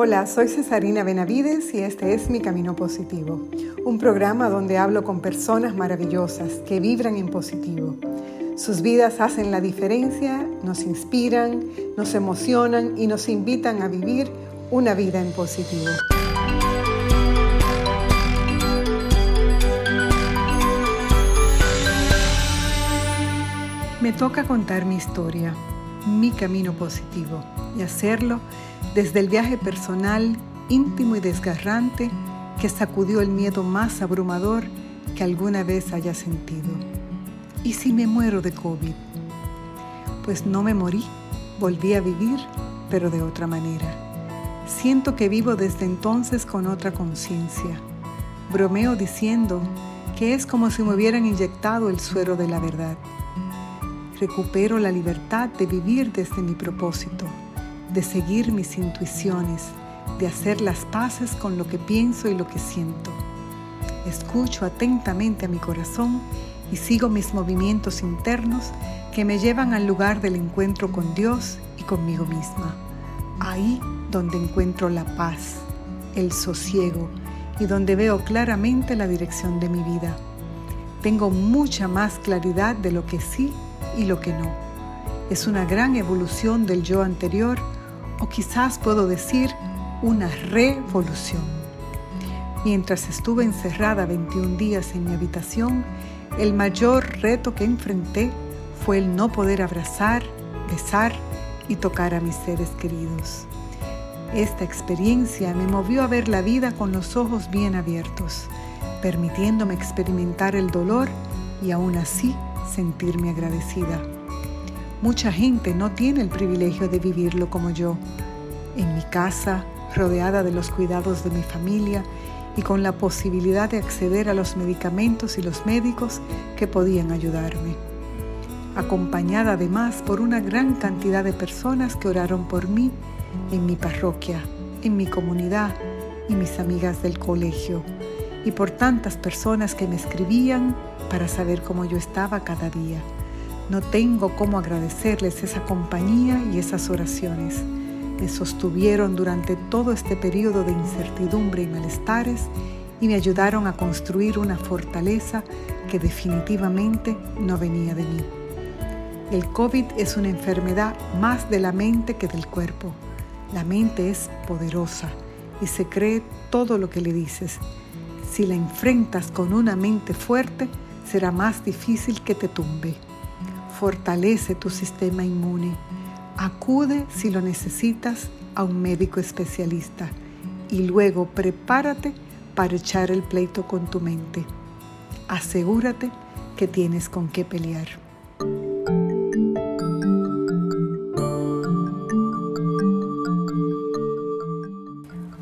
Hola, soy Cesarina Benavides y este es Mi Camino Positivo, un programa donde hablo con personas maravillosas que vibran en positivo. Sus vidas hacen la diferencia, nos inspiran, nos emocionan y nos invitan a vivir una vida en positivo. Me toca contar mi historia, mi camino positivo y hacerlo desde el viaje personal, íntimo y desgarrante que sacudió el miedo más abrumador que alguna vez haya sentido. ¿Y si me muero de COVID? Pues no me morí, volví a vivir, pero de otra manera. Siento que vivo desde entonces con otra conciencia. Bromeo diciendo que es como si me hubieran inyectado el suero de la verdad. Recupero la libertad de vivir desde mi propósito de seguir mis intuiciones, de hacer las paces con lo que pienso y lo que siento. Escucho atentamente a mi corazón y sigo mis movimientos internos que me llevan al lugar del encuentro con Dios y conmigo misma. Ahí donde encuentro la paz, el sosiego y donde veo claramente la dirección de mi vida. Tengo mucha más claridad de lo que sí y lo que no. Es una gran evolución del yo anterior o quizás puedo decir una revolución. Mientras estuve encerrada 21 días en mi habitación, el mayor reto que enfrenté fue el no poder abrazar, besar y tocar a mis seres queridos. Esta experiencia me movió a ver la vida con los ojos bien abiertos, permitiéndome experimentar el dolor y aún así sentirme agradecida. Mucha gente no tiene el privilegio de vivirlo como yo, en mi casa, rodeada de los cuidados de mi familia y con la posibilidad de acceder a los medicamentos y los médicos que podían ayudarme. Acompañada además por una gran cantidad de personas que oraron por mí en mi parroquia, en mi comunidad y mis amigas del colegio, y por tantas personas que me escribían para saber cómo yo estaba cada día. No tengo cómo agradecerles esa compañía y esas oraciones. Me sostuvieron durante todo este periodo de incertidumbre y malestares y me ayudaron a construir una fortaleza que definitivamente no venía de mí. El COVID es una enfermedad más de la mente que del cuerpo. La mente es poderosa y se cree todo lo que le dices. Si la enfrentas con una mente fuerte, será más difícil que te tumbe fortalece tu sistema inmune. Acude si lo necesitas a un médico especialista y luego prepárate para echar el pleito con tu mente. Asegúrate que tienes con qué pelear.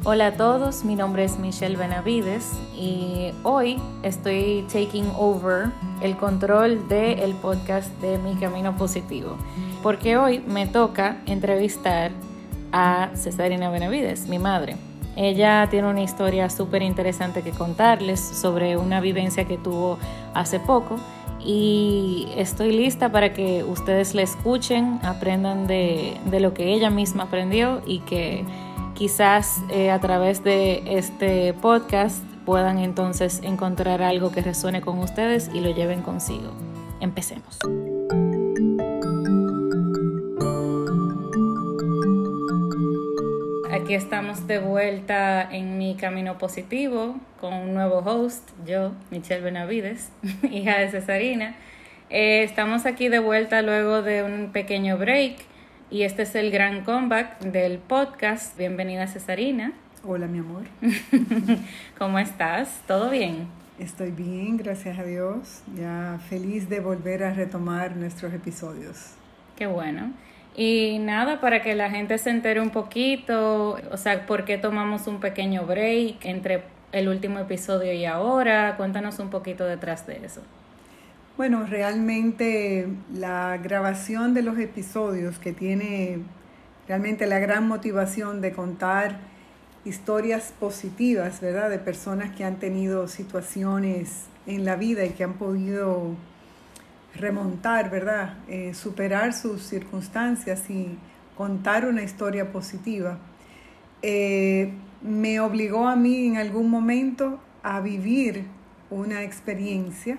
Hola a todos, mi nombre es Michelle Benavides y hoy estoy taking over el control del podcast de Mi Camino Positivo, porque hoy me toca entrevistar a Cesarina Benavides, mi madre. Ella tiene una historia súper interesante que contarles sobre una vivencia que tuvo hace poco y estoy lista para que ustedes la escuchen, aprendan de, de lo que ella misma aprendió y que Quizás eh, a través de este podcast puedan entonces encontrar algo que resuene con ustedes y lo lleven consigo. Empecemos. Aquí estamos de vuelta en mi camino positivo con un nuevo host, yo, Michelle Benavides, hija de Cesarina. Eh, estamos aquí de vuelta luego de un pequeño break y este es el gran comeback del podcast. Bienvenida Cesarina. Hola mi amor. ¿Cómo estás? ¿Todo bien? Estoy bien, gracias a Dios. Ya feliz de volver a retomar nuestros episodios. Qué bueno. Y nada, para que la gente se entere un poquito, o sea, ¿por qué tomamos un pequeño break entre el último episodio y ahora? Cuéntanos un poquito detrás de eso. Bueno, realmente la grabación de los episodios que tiene realmente la gran motivación de contar historias positivas, ¿verdad? De personas que han tenido situaciones en la vida y que han podido remontar, ¿verdad? Eh, superar sus circunstancias y contar una historia positiva. eh, me obligó a mí en algún momento a vivir una experiencia.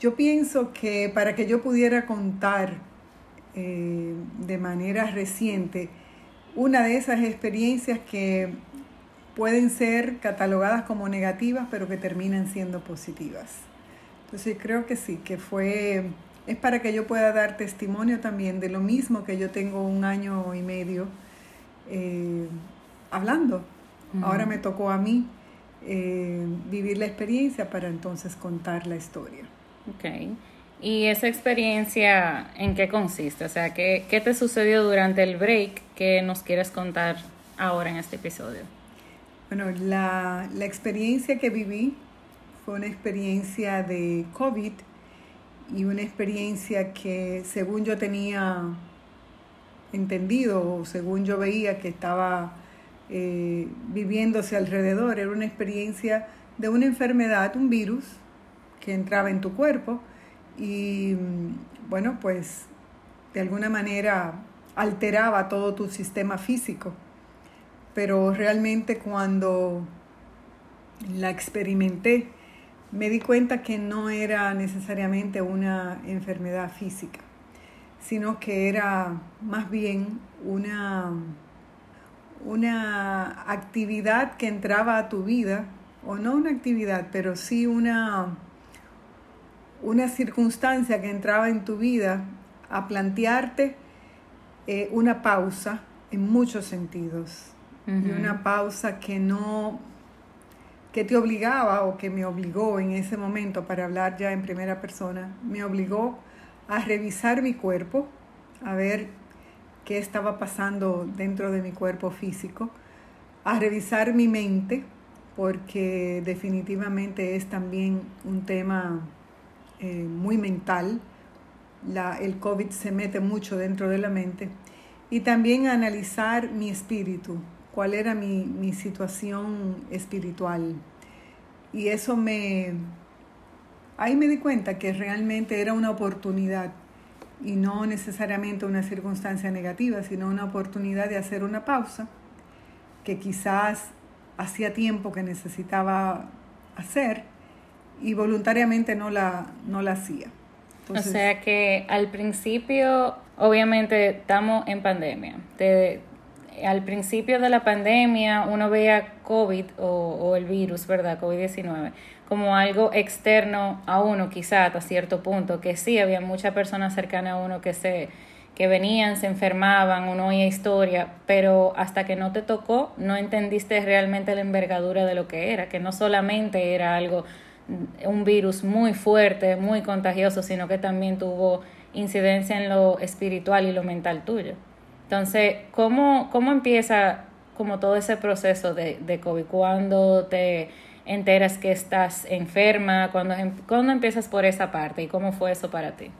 Yo pienso que para que yo pudiera contar eh, de manera reciente una de esas experiencias que pueden ser catalogadas como negativas, pero que terminan siendo positivas. Entonces creo que sí, que fue, es para que yo pueda dar testimonio también de lo mismo que yo tengo un año y medio eh, hablando. Ahora me tocó a mí eh, vivir la experiencia para entonces contar la historia. Ok. ¿Y esa experiencia en qué consiste? O sea, ¿qué, ¿qué, te sucedió durante el break que nos quieres contar ahora en este episodio? Bueno, la, la experiencia que viví fue una experiencia de COVID y una experiencia que según yo tenía entendido o según yo veía que estaba eh, viviéndose alrededor, era una experiencia de una enfermedad, un virus que entraba en tu cuerpo y mm, bueno, pues de alguna manera alteraba todo tu sistema físico. Pero realmente cuando la experimenté, me di cuenta que no era necesariamente una enfermedad física, sino que era más bien una, una actividad que entraba a tu vida, o no una actividad, pero sí una, una circunstancia que entraba en tu vida a plantearte eh, una pausa en muchos sentidos. Y una pausa que no que te obligaba o que me obligó en ese momento, para hablar ya en primera persona, me obligó a revisar mi cuerpo, a ver qué estaba pasando dentro de mi cuerpo físico, a revisar mi mente, porque definitivamente es también un tema eh, muy mental. El COVID se mete mucho dentro de la mente. Y también analizar mi espíritu, cuál era mi, mi situación espiritual. Y eso me... Ahí me di cuenta que realmente era una oportunidad y no necesariamente una circunstancia negativa, sino una oportunidad de hacer una pausa que quizás hacía tiempo que necesitaba hacer y voluntariamente no la, no la hacía. o sea que al principio, obviamente estamos en pandemia, te, al principio de la pandemia uno veía COVID o, el virus, ¿verdad? COVID-19 como algo externo a uno, quizá hasta cierto punto, que sí, había muchas personas cercanas a uno que se que venían, se enfermaban, uno oía historia, pero hasta que no te tocó, no entendiste realmente la envergadura de lo que era, que no solamente era algo, un virus muy fuerte, muy contagioso, sino que también tuvo incidencia en lo espiritual y lo mental tuyo. Entonces, ¿cómo, cómo empieza como todo ese proceso de, de COVID? ¿Cuándo te enteras que estás enferma? ¿Cuándo, em, ¿Cuándo empiezas por esa parte? ¿Y cómo fue eso para ti?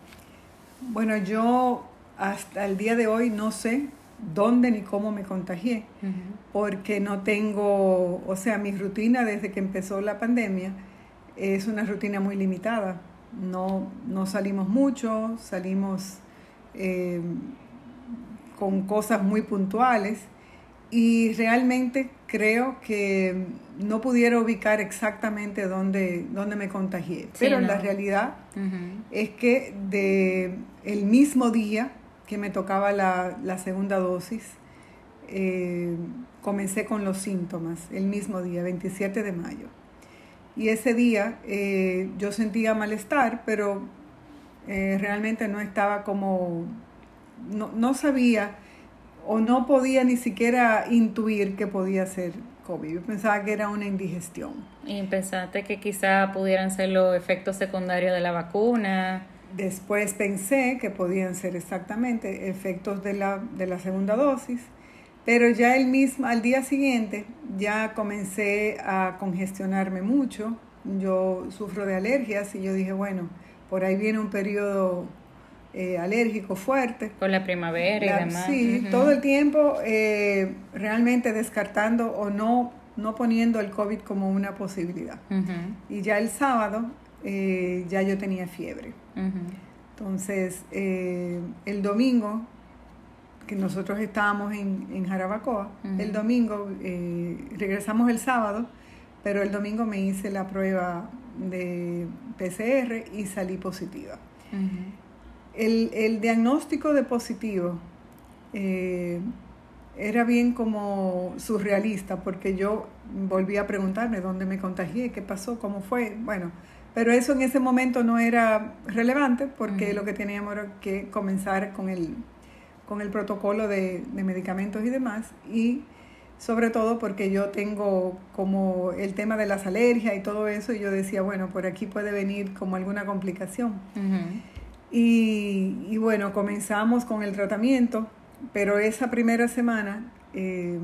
Bueno, yo hasta el día de hoy no sé dónde ni cómo me contagié, porque no tengo, o sea, mi rutina desde que empezó la pandemia es una rutina muy limitada. No, no salimos mucho, salimos eh, con cosas muy puntuales y realmente creo que no pudiera ubicar exactamente dónde, dónde me contagié. Pero la realidad es que de el mismo día que me tocaba la, segunda dosis, eh, comencé con los síntomas, el mismo día, 27 de mayo. Y ese día eh, yo sentía malestar, pero eh, realmente no estaba como no, sabía o no podía ni siquiera intuir que podía ser COVID. Yo pensaba que era una indigestión. ¿Y pensaste que quizá pudieran ser los efectos secundarios de la vacuna? Después pensé que podían ser exactamente efectos de la, de la segunda dosis, pero ya el mismo, al día siguiente ya comencé a congestionarme mucho. Yo sufro de alergias y yo dije, bueno, por ahí viene un periodo eh, alérgico fuerte. Con la primavera y demás. Sí, todo el tiempo eh, realmente descartando o no, no poniendo el COVID como una posibilidad. Y ya el sábado eh, ya yo tenía fiebre. Entonces, el domingo que nosotros estábamos en, en Jarabacoa, el domingo, eh, regresamos el sábado, pero el domingo me hice la prueba de PCR y salí positiva. el, el, diagnóstico de positivo eh, era bien como surrealista, porque yo volví a preguntarme dónde me contagié, qué pasó, cómo fue. Bueno, pero eso en ese momento no era relevante porque lo que teníamos era que comenzar con el, con el protocolo de, de, medicamentos y demás. Y sobre todo porque yo tengo como el tema de las alergias y todo eso, y yo decía, bueno, por aquí puede venir como alguna complicación. y, y, bueno, comenzamos con el tratamiento, pero esa primera semana eh,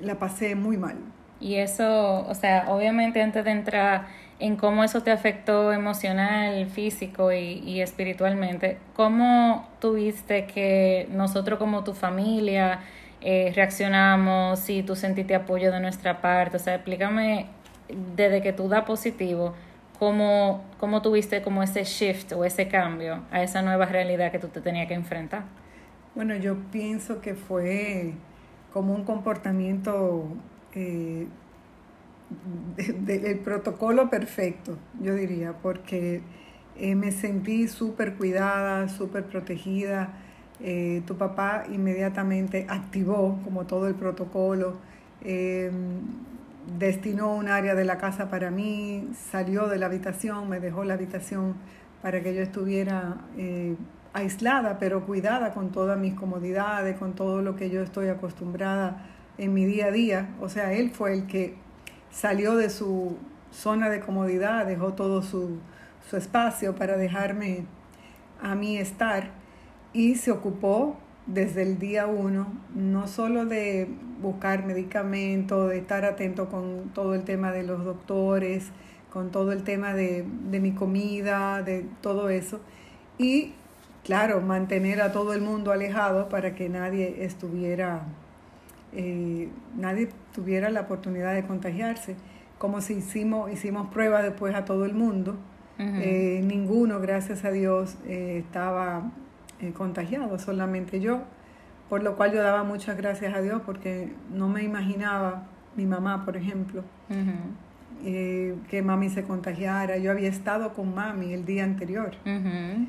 la pasé muy mal. Y eso, o sea, obviamente antes de entrar en cómo eso te afectó emocional, físico y, espiritualmente, ¿cómo tuviste que nosotros como tu familia eh, reaccionamos, si tú sentiste apoyo de nuestra parte? O sea, explícame desde que tú da positivo, ¿cómo, cómo tuviste como ese shift o ese cambio a esa nueva realidad que tú te tenías que enfrentar? Bueno, yo pienso que fue como un comportamiento eh, del protocolo perfecto, yo diría, porque eh, me sentí súper cuidada, súper protegida. Eh, tu papá inmediatamente activó como todo el protocolo, em, destinó un área de la casa para mí, salió de la habitación, me dejó la habitación para que yo estuviera aislada, pero cuidada con todas mis comodidades, con todo lo que yo estoy acostumbrada en mi día a día. O sea, él fue el que salió de su zona de comodidad, dejó todo su, su espacio para dejarme a mí estar y se ocupó desde el día uno, no solo de buscar medicamentos, de estar atento con todo el tema de los doctores, con todo el tema de, de mi comida, de todo eso, y claro, mantener a todo el mundo alejado para que nadie estuviera, eh, nadie tuviera la oportunidad de contagiarse. Como si hicimos, hicimos pruebas después a todo el mundo, eh, ninguno, gracias a Dios, eh, estaba contagiado, solamente yo, por lo cual yo daba muchas gracias a Dios porque no me imaginaba, mi mamá, por ejemplo, eh, que mami se contagiara. Yo había estado con mami el día anterior.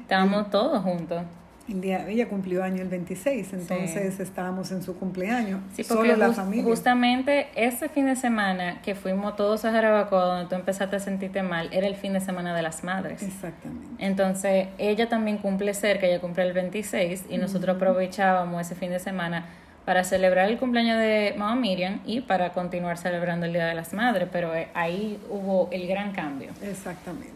Estábamos todos juntos. El día, ella cumplió año el 26, entonces estábamos en su cumpleaños. Sí, solo la familia. Justamente ese fin de semana que fuimos todos a Jarabacoa, donde tú empezaste a sentirte mal, era el fin de semana de las madres. Exactamente. Entonces, ella también cumple cerca, ella cumple el 26, y nosotros aprovechábamos ese fin de semana para celebrar el cumpleaños de mamá Miriam y para continuar celebrando el Día de las Madres, pero eh, ahí hubo el gran cambio. Exactamente.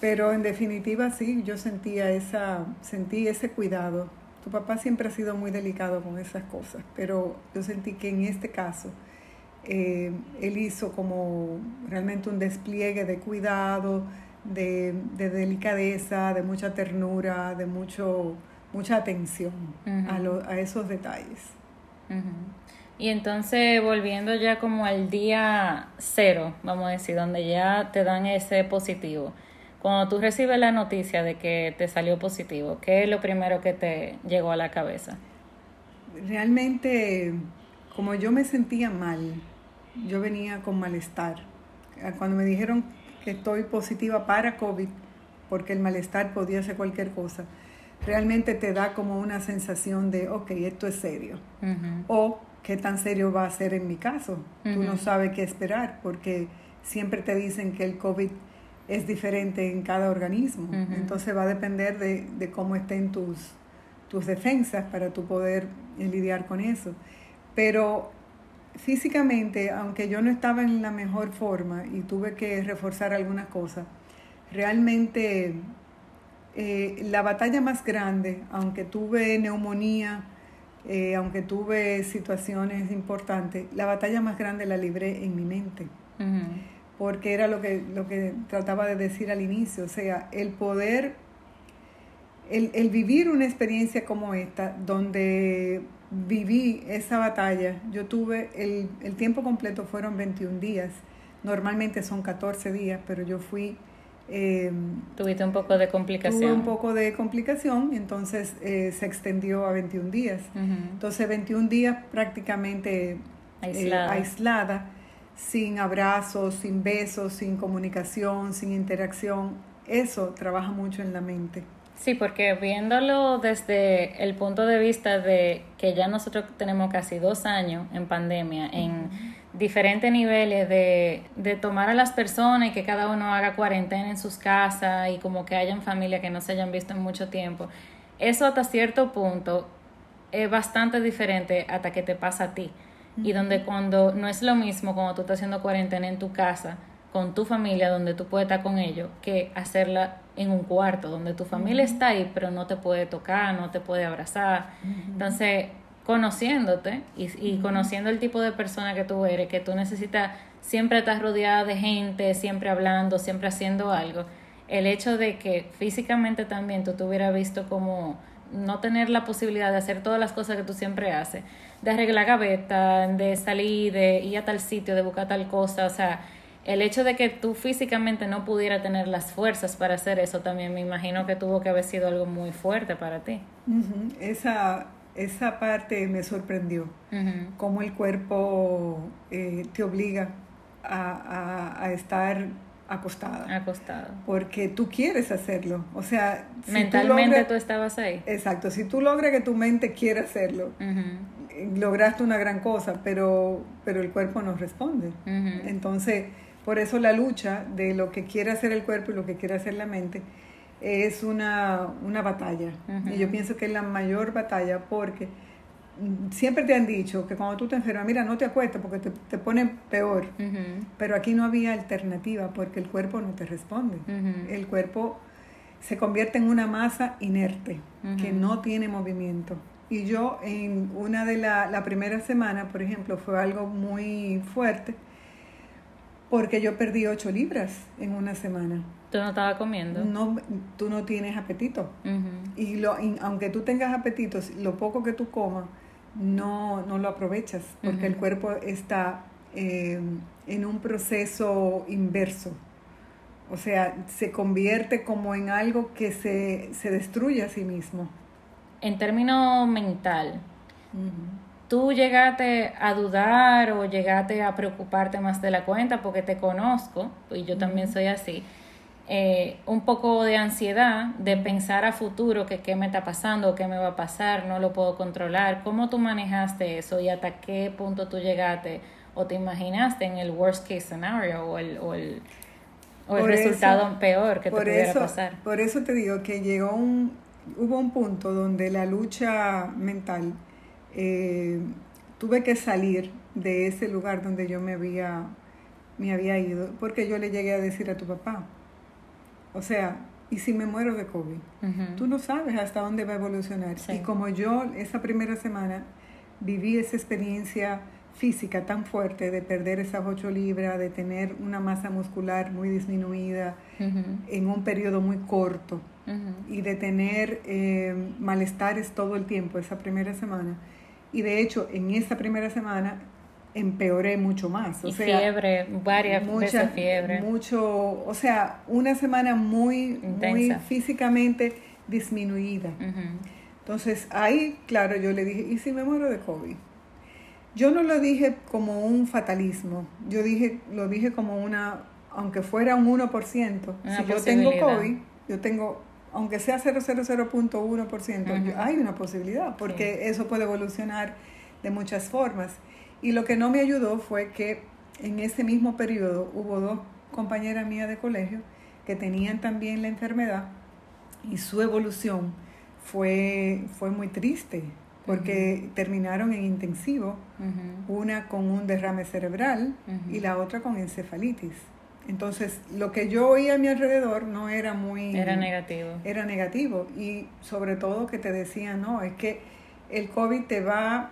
Pero en definitiva sí, yo sentía esa, sentí ese cuidado. Tu papá siempre ha sido muy delicado con esas cosas, pero yo sentí que en este caso eh, él hizo como realmente un despliegue de cuidado, de, de delicadeza, de mucha ternura, de mucho mucha atención a, esos detalles. Y entonces, volviendo ya como al día cero, vamos a decir, donde ya te dan ese positivo, cuando tú recibes la noticia de que te salió positivo, ¿qué es lo primero que te llegó a la cabeza? Realmente, como yo me sentía mal, yo venía con malestar. Cuando me dijeron que estoy positiva para COVID, porque el malestar podía ser cualquier cosa, realmente te da como una sensación de, ok, esto es serio. O qué tan serio va a ser en mi caso. Tú no sabes qué esperar porque siempre te dicen que el COVID es diferente en cada organismo. Entonces va a depender de, de, cómo estén tus, tus defensas para tú poder lidiar con eso. Pero físicamente, aunque yo no estaba en la mejor forma y tuve que reforzar algunas cosas, realmente eh, la batalla más grande, aunque tuve neumonía, eh, aunque tuve situaciones importantes, la batalla más grande la libré en mi mente. Porque era lo que, lo que trataba de decir al inicio, o sea, el poder, el, el vivir una experiencia como esta, donde viví esa batalla, yo tuve, el, el tiempo completo fueron 21 días, normalmente son 14 días, pero yo fui Eh, Tuviste un poco de complicación. Tuve un poco de complicación, entonces eh, se extendió a 21 días. Entonces 21 días prácticamente aislada. aislada, sin abrazos, sin besos, sin comunicación, sin interacción. Eso trabaja mucho en la mente. Sí, porque viéndolo desde el punto de vista de que ya nosotros tenemos casi dos años en pandemia, en diferentes niveles de, de, tomar a las personas y que cada uno haga cuarentena en sus casas y como que hayan familia que no se hayan visto en mucho tiempo, eso hasta cierto punto es bastante diferente hasta que te pasa a ti. Y donde cuando no es lo mismo cuando tú estás haciendo cuarentena en tu casa, con tu familia, donde tú puedes estar con ellos, que hacerla en un cuarto, donde tu familia está ahí, pero no te puede tocar, no te puede abrazar. Entonces, conociéndote y, conociendo el tipo de persona que tú eres, que tú necesitas siempre estar rodeada de gente, siempre hablando, siempre haciendo algo, el hecho de que físicamente también tú te hubieras visto como no tener la posibilidad de hacer todas las cosas que tú siempre haces, de arreglar gaveta, de salir, de ir a tal sitio, de buscar tal cosa, o sea, el hecho de que tú físicamente no pudiera tener las fuerzas para hacer eso también me imagino que tuvo que haber sido algo muy fuerte para ti. Esa, esa parte me sorprendió, cómo el cuerpo eh, te obliga a, a, estar acostada. Acostada. Porque tú quieres hacerlo. O sea, mentalmente tú, estabas ahí. Exacto, si tú logras que tu mente quiera hacerlo, lograste una gran cosa, pero, pero el cuerpo no responde. Entonces, por eso la lucha de lo que quiere hacer el cuerpo y lo que quiere hacer la mente es una, una batalla. Y yo pienso que es la mayor batalla porque siempre te han dicho que cuando tú te enfermas, mira, no te acuestes porque te, te pone peor. Pero aquí no había alternativa porque el cuerpo no te responde. El cuerpo se convierte en una masa inerte que no tiene movimiento. Y yo en una de las la primera semana, por ejemplo, fue algo muy fuerte porque yo perdí 8 libras en una semana. ¿Tú no estabas comiendo? No, tú no tienes apetito. Y, lo, aunque tú tengas apetito, lo poco que tú comas, no, no lo aprovechas, porque el cuerpo está eh, en un proceso inverso. O sea, se convierte como en algo que se, se destruye a sí mismo. En términos mental, tú llegaste a dudar o llegaste a preocuparte más de la cuenta porque te conozco, y yo también soy así, eh, un poco de ansiedad, de pensar a futuro que qué me está pasando, qué me va a pasar, no lo puedo controlar. ¿Cómo tú manejaste eso y hasta qué punto tú llegaste o te imaginaste en el worst case scenario o el, o el, o el resultado peor que te pudiera pasar? Por eso te digo que llegó un, hubo un punto donde la lucha mental eh, tuve que salir de ese lugar donde yo me había, me había ido, porque yo le llegué a decir a tu papá, o sea, ¿y si me muero de COVID? Tú no sabes hasta dónde va a evolucionar. Y como yo esa primera semana viví esa experiencia física tan fuerte de perder esas ocho libras, de tener una masa muscular muy disminuida en un periodo muy corto y de tener eh, malestares todo el tiempo esa primera semana, y de hecho, en esa primera semana empeoré mucho más. O y fiebre, varias mucha, fiebre. Mucho, o sea, una semana muy, muy físicamente disminuida. Entonces ahí, claro, yo le dije, ¿y si me muero de COVID? Yo no lo dije como un fatalismo, yo dije, lo dije como una, aunque fuera un 1%, si yo tengo COVID, yo tengo aunque sea 0,00.1%, hay una posibilidad, porque eso puede evolucionar de muchas formas. Y lo que no me ayudó fue que en ese mismo periodo hubo dos compañeras mías de colegio que tenían también la enfermedad y su evolución fue, fue muy triste porque terminaron en intensivo, una con un derrame cerebral y la otra con encefalitis. Entonces, lo que yo oía a mi alrededor no era muy... Era negativo. Era negativo. Y sobre todo que te decían, no, es que el COVID te va,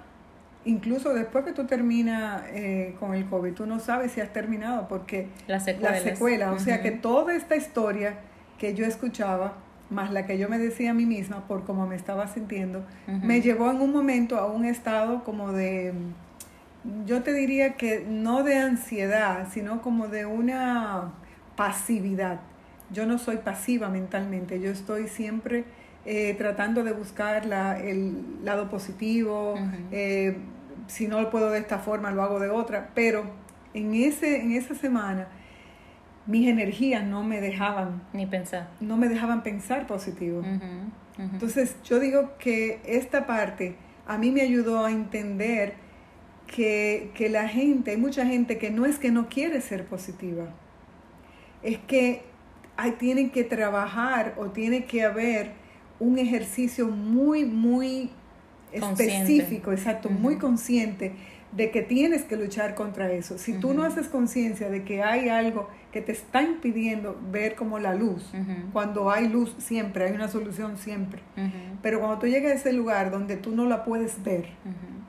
incluso después que tú terminas eh, con el COVID, tú no sabes si has terminado porque... La secuela. La secuela. O sea que toda esta historia que yo escuchaba, más la que yo me decía a mí misma por cómo me estaba sintiendo, me llevó en un momento a un estado como de yo te diría que no de ansiedad, sino como de una pasividad, yo no soy pasiva mentalmente, yo estoy siempre eh, tratando de buscar la, el lado positivo, eh, si no lo puedo de esta forma, lo hago de otra, pero en, ese, en esa semana mis energías no me dejaban ni pensar. No me dejaban pensar positivo. Entonces yo digo que esta parte a mí me ayudó a entender que, que la gente, hay mucha gente que no es que no quiere ser positiva, es que hay, tienen que trabajar o tiene que haber un ejercicio muy, muy específico, exacto, muy consciente de que tienes que luchar contra eso. Si tú no haces conciencia de que hay algo que te está impidiendo ver como la luz, cuando hay luz siempre, hay una solución siempre, pero cuando tú llegas a ese lugar donde tú no la puedes ver,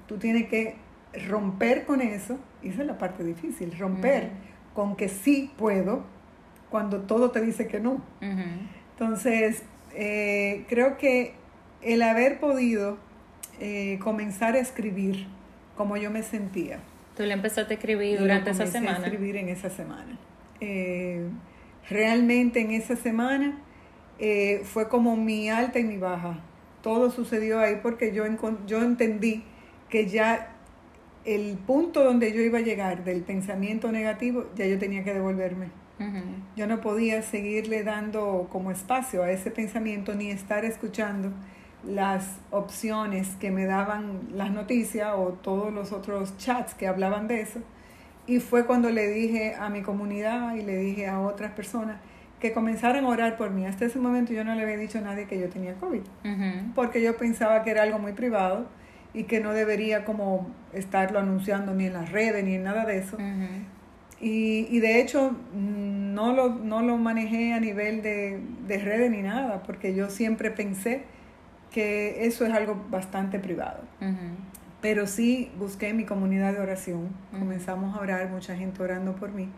tú tienes que romper con eso, y esa es la parte difícil, romper con que sí puedo, cuando todo te dice que no. Entonces, eh, creo que el haber podido eh, comenzar a escribir como yo me sentía. Tú le empezaste a escribir durante esa semana. A escribir en esa semana. Eh, realmente en esa semana fue como mi alta y mi baja. Todo sucedió ahí porque yo, yo entendí que ya el punto donde yo iba a llegar del pensamiento negativo, ya yo tenía que devolverme. Yo no podía seguirle dando como espacio a ese pensamiento ni estar escuchando las opciones que me daban las noticias o todos los otros chats que hablaban de eso. Y fue cuando le dije a mi comunidad y le dije a otras personas que comenzaran a orar por mí. Hasta ese momento yo no le había dicho a nadie que yo tenía COVID, porque yo pensaba que era algo muy privado y que no debería como estarlo anunciando ni en las redes ni en nada de eso. Y, y de hecho no lo, no lo manejé a nivel de, de redes ni nada, porque yo siempre pensé que eso es algo bastante privado. Pero sí busqué mi comunidad de oración, comenzamos a orar, mucha gente orando por mí,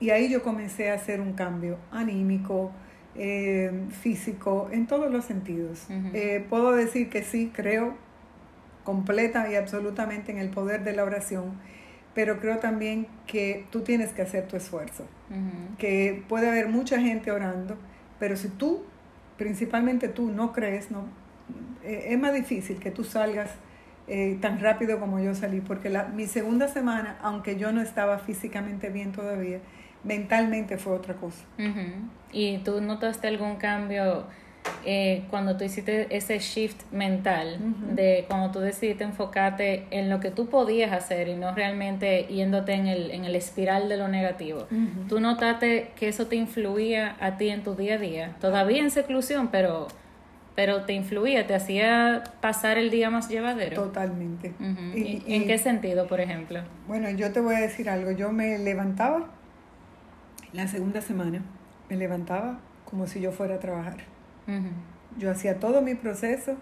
y ahí yo comencé a hacer un cambio anímico, eh, físico, en todos los sentidos. Eh, puedo decir que sí, creo completa y absolutamente en el poder de la oración pero creo también que tú tienes que hacer tu esfuerzo, que puede haber mucha gente orando, pero si tú, principalmente tú, no crees, no, eh, es más difícil que tú salgas eh, tan rápido como yo salí, porque la, mi segunda semana, aunque yo no estaba físicamente bien todavía, mentalmente fue otra cosa. ¿Y tú notaste algún cambio? Eh, cuando tú hiciste ese shift mental, de cuando tú decidiste enfocarte en lo que tú podías hacer y no realmente yéndote en el, en el espiral de lo negativo, tú notaste que eso te influía a ti en tu día a día, todavía en seclusión, pero, pero te influía, te hacía pasar el día más llevadero. Totalmente. ¿En qué sentido, por ejemplo? Bueno, yo te voy a decir algo, yo me levantaba la segunda semana, me levantaba como si yo fuera a trabajar yo hacía todo mi proceso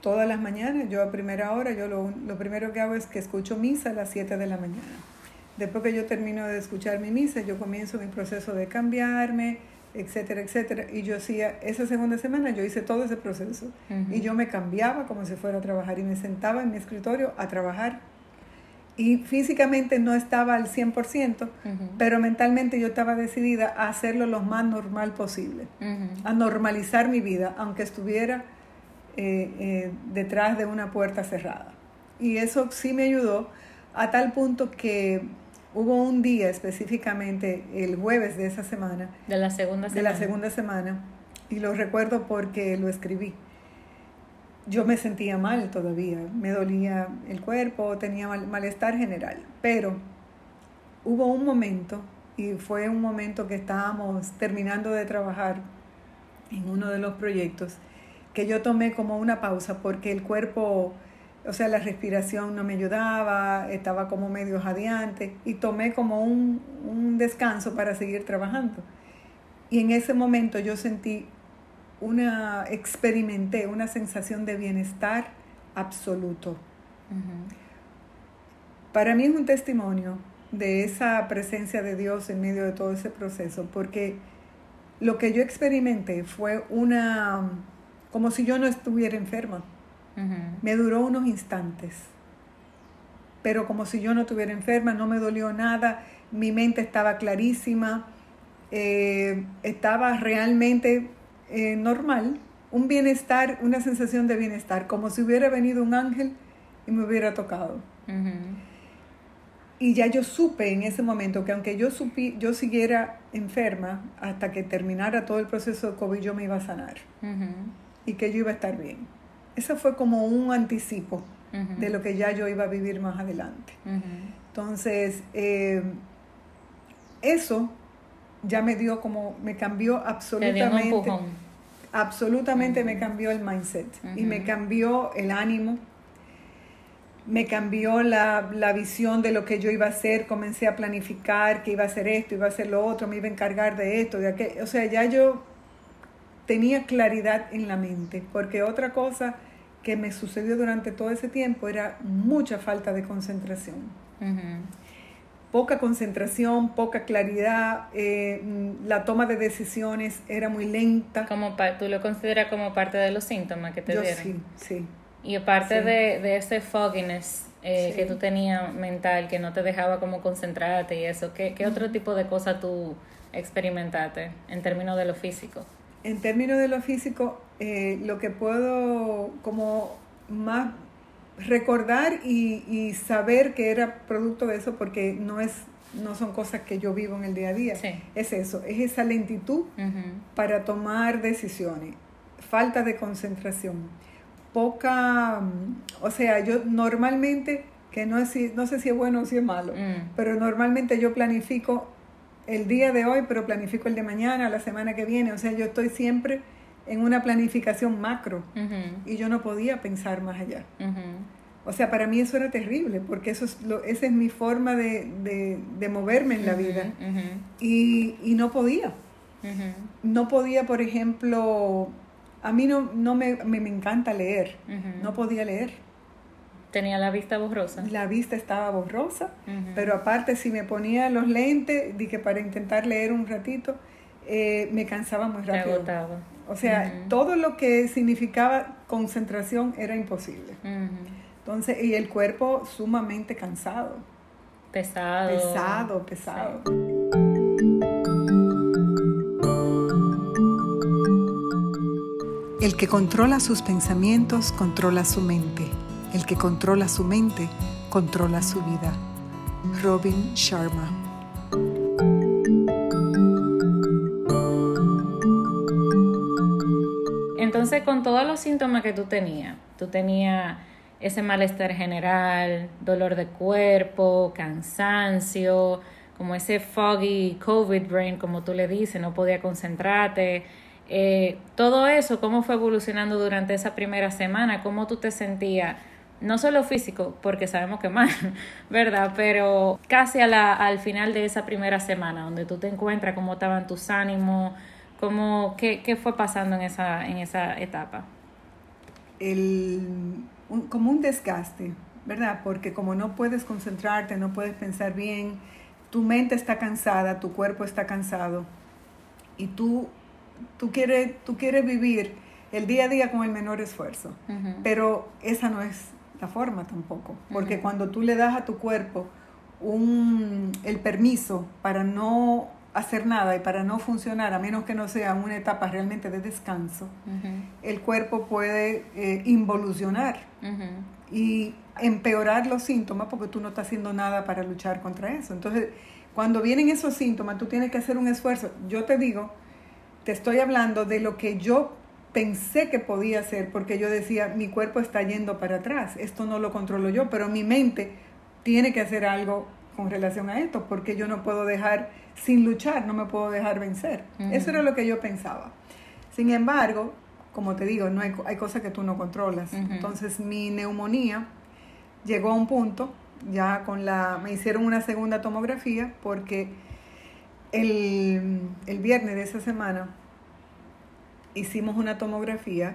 todas las mañanas, yo a primera hora, yo lo, lo, primero que hago es que escucho misa a las 7 de la mañana. Después que yo termino de escuchar mi misa, yo comienzo mi proceso de cambiarme, etcétera, etcétera. Y yo hacía, esa segunda semana yo hice todo ese proceso. Y yo me cambiaba como si fuera a trabajar y me sentaba en mi escritorio a trabajar y físicamente no estaba al 100%, pero mentalmente yo estaba decidida a hacerlo lo más normal posible, a normalizar mi vida, aunque estuviera eh, eh, detrás de una puerta cerrada. Y eso sí me ayudó a tal punto que hubo un día específicamente, el jueves de esa semana, de la segunda semana, de la segunda semana y lo recuerdo porque lo escribí yo me sentía mal todavía, me dolía el cuerpo, tenía malestar general, pero hubo un momento, y fue un momento que estábamos terminando de trabajar en uno de los proyectos, que yo tomé como una pausa porque el cuerpo, o sea, la respiración no me ayudaba, estaba como medio jadeante, y tomé como un, un descanso para seguir trabajando. Y en ese momento yo sentí una, experimenté una sensación de bienestar absoluto. Para mí es un testimonio de esa presencia de Dios en medio de todo ese proceso, porque lo que yo experimenté fue una, como si yo no estuviera enferma. Me duró unos instantes, pero como si yo no estuviera enferma, no me dolió nada, mi mente estaba clarísima, eh, estaba realmente eh, normal, un bienestar, una sensación de bienestar, como si hubiera venido un ángel y me hubiera tocado. Y ya yo supe en ese momento que aunque yo, supi, yo siguiera enferma hasta que terminara todo el proceso de COVID, yo me iba a sanar y que yo iba a estar bien. Eso fue como un anticipo de lo que ya yo iba a vivir más adelante. Entonces, eh, eso ya me dio como, me cambió absolutamente. Absolutamente me cambió el mindset y me cambió el ánimo, me cambió la, la, visión de lo que yo iba a hacer, comencé a planificar que iba a hacer esto, iba a hacer lo otro, me iba a encargar de esto, de aquello. O sea, ya yo tenía claridad en la mente, porque otra cosa que me sucedió durante todo ese tiempo era mucha falta de concentración. Poca concentración, poca claridad, eh, la toma de decisiones era muy lenta. Como ¿Tú lo consideras como parte de los síntomas que te Yo dieron? Sí, sí. Y aparte de, de, ese fogginess eh, que tú tenías mental, que no te dejaba como concentrarte y eso, ¿qué, qué otro tipo de cosas tú experimentaste en términos de lo físico? En términos de lo físico, eh, lo que puedo como más recordar y, y, saber que era producto de eso, porque no es no son cosas que yo vivo en el día a día, es eso, es esa lentitud para tomar decisiones, falta de concentración, poca, o sea, yo normalmente, que no, es, no sé si es bueno o si es malo, mm. pero normalmente yo planifico el día de hoy, pero planifico el de mañana, la semana que viene. O sea, yo estoy siempre en una planificación macro y yo no podía pensar más allá. O sea, para mí eso era terrible, porque eso es lo, esa es mi forma de, de, moverme en la vida. Y, y, no podía. No podía, por ejemplo, a mí no, no me, me, me encanta leer, no podía leer Tenía la vista borrosa. La vista estaba borrosa, pero aparte si me ponía los lentes, dije para intentar leer un ratito, eh, me cansaba muy rápido. agotaba. O sea, todo lo que significaba concentración era imposible. Entonces, y el cuerpo sumamente cansado. Pesado. Pesado, pesado. El que controla sus pensamientos controla su mente. El que controla su mente, controla su vida. Robin Sharma. Entonces, con todos los síntomas que tú tenías, tú tenías ese malestar general, dolor de cuerpo, cansancio, como ese foggy COVID brain, como tú le dices, no podía concentrarte. Eh, todo eso, ¿cómo fue evolucionando durante esa primera semana? ¿Cómo tú te sentías? no solo físico, porque sabemos que mal, ¿verdad? Pero casi a la, al final de esa primera semana, donde tú te encuentras, cómo estaban tus ánimos, cómo, qué, qué fue pasando en esa, en esa etapa. El, como un desgaste, ¿verdad? Porque como no puedes concentrarte, no puedes pensar bien, tu mente está cansada, tu cuerpo está cansado y tú, tú, quieres, tú quieres vivir el día a día con el menor esfuerzo, pero esa no es la forma tampoco, porque cuando tú le das a tu cuerpo un, el permiso para no hacer nada y para no funcionar, a menos que no sea una etapa realmente de descanso, el cuerpo puede eh, involucionar y empeorar los síntomas porque tú no estás haciendo nada para luchar contra eso. Entonces, cuando vienen esos síntomas, tú tienes que hacer un esfuerzo. Yo te digo, te estoy hablando de lo que yo pensé que podía hacer porque yo decía, mi cuerpo está yendo para atrás, esto no lo controlo yo, pero mi mente tiene que hacer algo con relación a esto, porque yo no puedo dejar sin luchar, no me puedo dejar vencer. Eso era lo que yo pensaba. Sin embargo, como te digo, no hay, hay cosas que tú no controlas. Entonces mi neumonía llegó a un punto, ya con la, me hicieron una segunda tomografía porque el, el viernes de esa semana hicimos una tomografía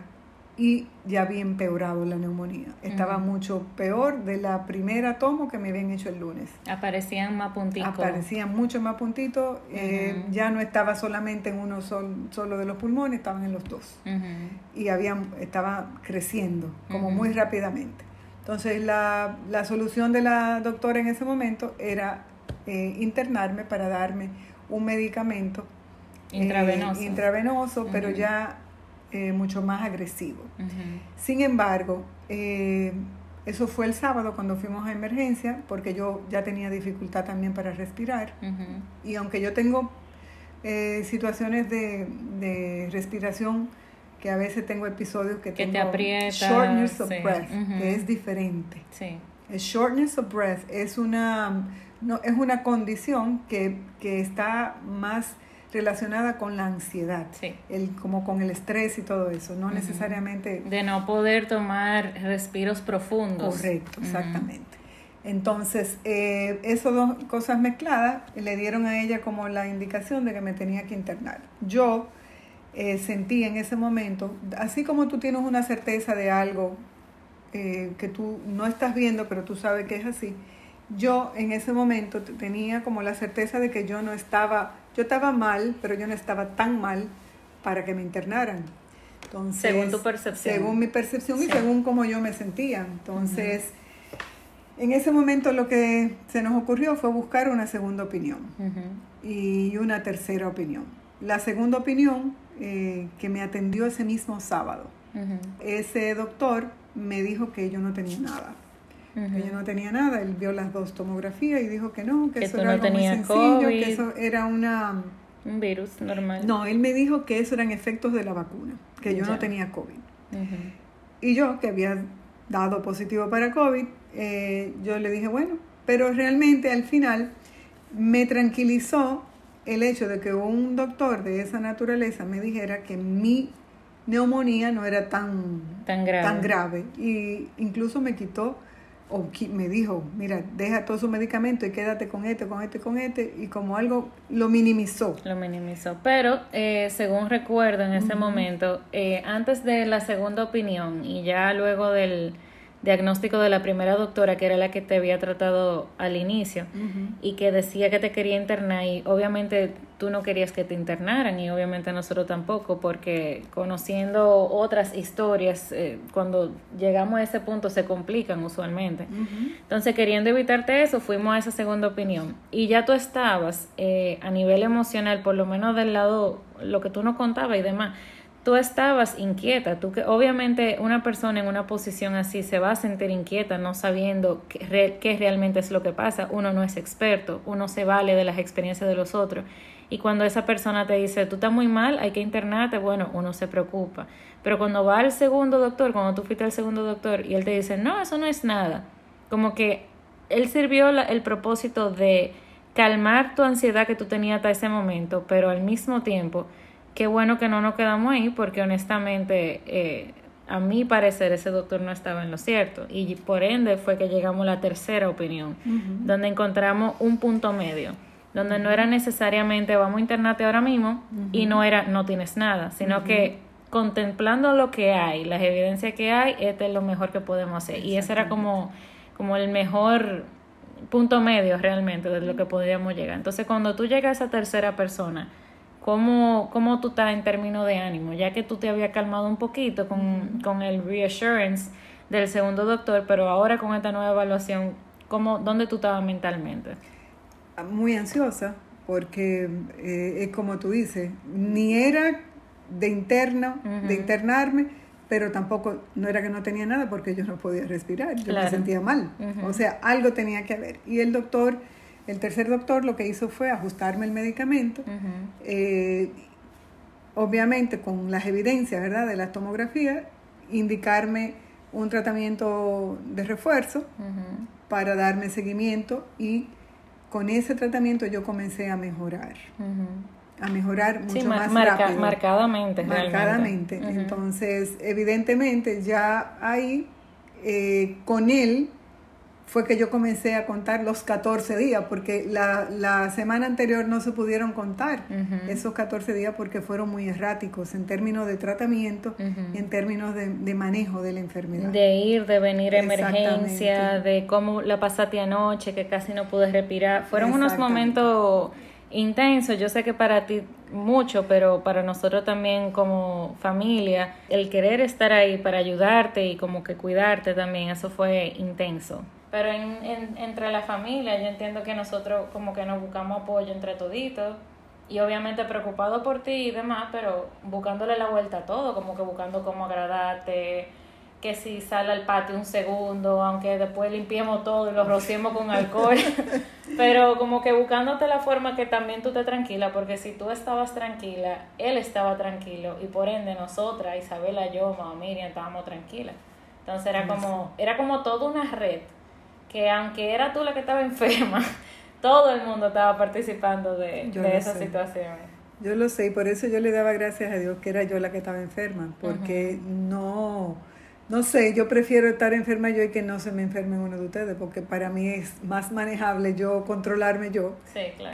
y ya había empeorado la neumonía. Estaba mucho peor de la primera tomo que me habían hecho el lunes. Aparecían más puntitos. Aparecían mucho más puntitos. Eh, ya no estaba solamente en uno solo de los pulmones, estaban en los dos. Y habían, estaba creciendo como muy rápidamente. Entonces la, la, solución de la doctora en ese momento era eh, internarme para darme un medicamento intravenoso, intravenoso pero ya mucho más agresivo. Sin embargo, eso fue el sábado cuando fuimos a emergencia, porque yo ya tenía dificultad también para respirar. Y aunque yo tengo situaciones de, de respiración, que a veces tengo episodios que, que tengo te aprieta, shortness of breath, que es diferente. Sí. El shortness of breath es una, no, es una condición que, que está más relacionada con la ansiedad, el, como con el estrés y todo eso, no necesariamente... De no poder tomar respiros profundos. Correcto, exactamente. Entonces, eh, esas dos cosas mezcladas le dieron a ella como la indicación de que me tenía que internar. Yo eh, sentí en ese momento, así como tú tienes una certeza de algo eh, que tú no estás viendo, pero tú sabes que es así, yo en ese momento tenía como la certeza de que yo no estaba, yo estaba mal, pero yo no estaba tan mal para que me internaran. Entonces, según tu percepción. Según mi percepción y según cómo yo me sentía. Entonces, en ese momento lo que se nos ocurrió fue buscar una segunda opinión y una tercera opinión. La segunda opinión eh, que me atendió ese mismo sábado. Ese doctor me dijo que yo no tenía nada. Que yo no tenía nada. Él vio las dos tomografías y dijo que no, que, eso era algo muy sencillo, que eso era una... Un virus normal. No, él me dijo que eso eran efectos de la vacuna, que yo no tenía COVID. Y yo, que había dado positivo para COVID, eh, yo le dije, bueno, pero realmente al final me tranquilizó el hecho de que un doctor de esa naturaleza me dijera que mi neumonía no era tan, tan grave. Tan grave. Y incluso me quitó, o me dijo, mira, deja todo su medicamento y quédate con este, con este, con este, y como algo lo minimizó. Lo minimizó. Pero, eh, según recuerdo en ese momento, eh, antes de la segunda opinión y ya luego del diagnóstico de la primera doctora, que era la que te había tratado al inicio, y que decía que te quería internar, y obviamente tú no querías que te internaran, y obviamente nosotros tampoco, porque conociendo otras historias, eh, cuando llegamos a ese punto se complican usualmente. Entonces, queriendo evitarte eso, fuimos a esa segunda opinión. Y ya tú estabas eh, a nivel emocional, por lo menos del lado, lo que tú nos contabas y demás, tú estabas inquieta, tú que obviamente una persona en una posición así se va a sentir inquieta no sabiendo qué, realmente es lo que pasa, uno no es experto, uno se vale de las experiencias de los otros. Y cuando esa persona te dice tú estás muy mal, hay que internarte, bueno, uno se preocupa, pero cuando va al segundo doctor, cuando tú fuiste al segundo doctor y él te dice no, eso no es nada, como que él sirvió el propósito de calmar tu ansiedad que tú tenías hasta ese momento, pero al mismo tiempo Qué bueno que no nos quedamos ahí porque honestamente, eh, a mi parecer, ese doctor no estaba en lo cierto. Y por ende fue que llegamos a la tercera opinión, donde encontramos un punto medio, donde no era necesariamente vamos a internarte ahora mismo y no era no tienes nada, sino que contemplando lo que hay, las evidencias que hay, este es lo mejor que podemos hacer. Y ese era como, como el mejor punto medio realmente de lo que podíamos llegar. Entonces, cuando tú llegas a esa tercera persona, ¿Cómo, ¿Cómo tú estás en términos de ánimo? Ya que tú te habías calmado un poquito con, con el reassurance del segundo doctor, pero ahora con esta nueva evaluación, ¿cómo, ¿dónde tú estabas mentalmente? Muy ansiosa, porque eh, es como tú dices, ni era de interno, de internarme, pero tampoco no era que no tenía nada porque yo no podía respirar, yo me sentía mal. O sea, algo tenía que haber. Y el doctor el tercer doctor lo que hizo fue ajustarme el medicamento, eh, obviamente con las evidencias ¿verdad? de la tomografía, indicarme un tratamiento de refuerzo para darme seguimiento y con ese tratamiento yo comencé a mejorar. A mejorar mucho más rápido. Marcadamente. Marcadamente. Entonces, evidentemente, ya ahí, eh, con él, fue que yo comencé a contar los 14 días, porque la, la semana anterior no se pudieron contar esos 14 días porque fueron muy erráticos en términos de tratamiento y en términos de, de, manejo de la enfermedad. De ir, de venir a emergencia, de cómo la pasaste anoche, que casi no pude respirar. Fueron unos momentos intensos, yo sé que para ti mucho, pero para nosotros también como familia, el querer estar ahí para ayudarte y como que cuidarte también, eso fue intenso. Pero en, entre la familia, yo entiendo que nosotros como que nos buscamos apoyo entre toditos y obviamente preocupado por ti y demás, pero buscándole la vuelta a todo, como que buscando cómo agradarte, que si sale al patio un segundo, aunque después limpiemos todo y lo rociemos con alcohol, pero como que buscándote la forma que también tú te tranquila, porque si tú estabas tranquila, él estaba tranquilo y por ende nosotras, Isabela, yo, mamá Miriam, estábamos tranquilas. Entonces era como, era como toda una red, que aunque era tú la que estaba enferma, todo el mundo estaba participando de, de esa situación. Yo lo sé y por eso yo le daba gracias a Dios que era yo la que estaba enferma, porque no no sé, yo prefiero estar enferma yo y que no se me enferme uno de ustedes, porque para mí es más manejable yo controlarme yo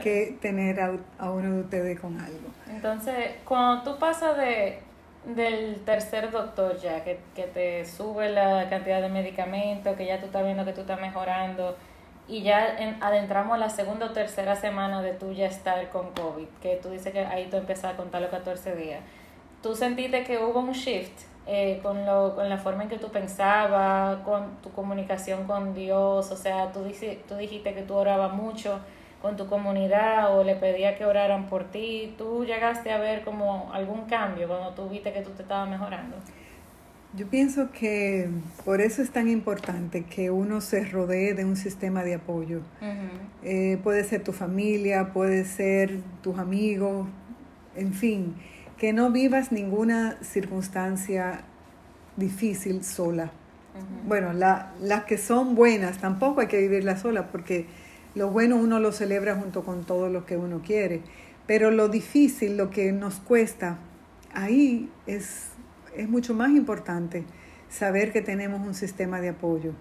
que tener a, uno de ustedes con algo. Entonces, cuando tú pasas de, del tercer doctor ya, que, que te sube la cantidad de medicamentos, que ya tú estás viendo que tú estás mejorando, y ya adentramos a la segunda o tercera semana de tú ya estar con COVID, que tú dices que ahí tú empezaste a contar los 14 días, ¿tú sentiste que hubo un shift? eh, con, lo, con la forma en que tú pensabas, con tu comunicación con Dios, o sea, tú, tú dijiste que tú orabas mucho con tu comunidad o le pedías que oraran por ti, ¿tú llegaste a ver como algún cambio cuando tú viste que tú te estabas mejorando? Yo pienso que por eso es tan importante que uno se rodee de un sistema de apoyo. Eh, puede ser tu familia, puede ser tus amigos, en fin que no vivas ninguna circunstancia difícil sola. Bueno, las que son buenas tampoco hay que vivirlas sola porque lo bueno uno lo celebra junto con todo lo que uno quiere, pero lo difícil, lo que nos cuesta, ahí es, es mucho más importante saber que tenemos un sistema de apoyo.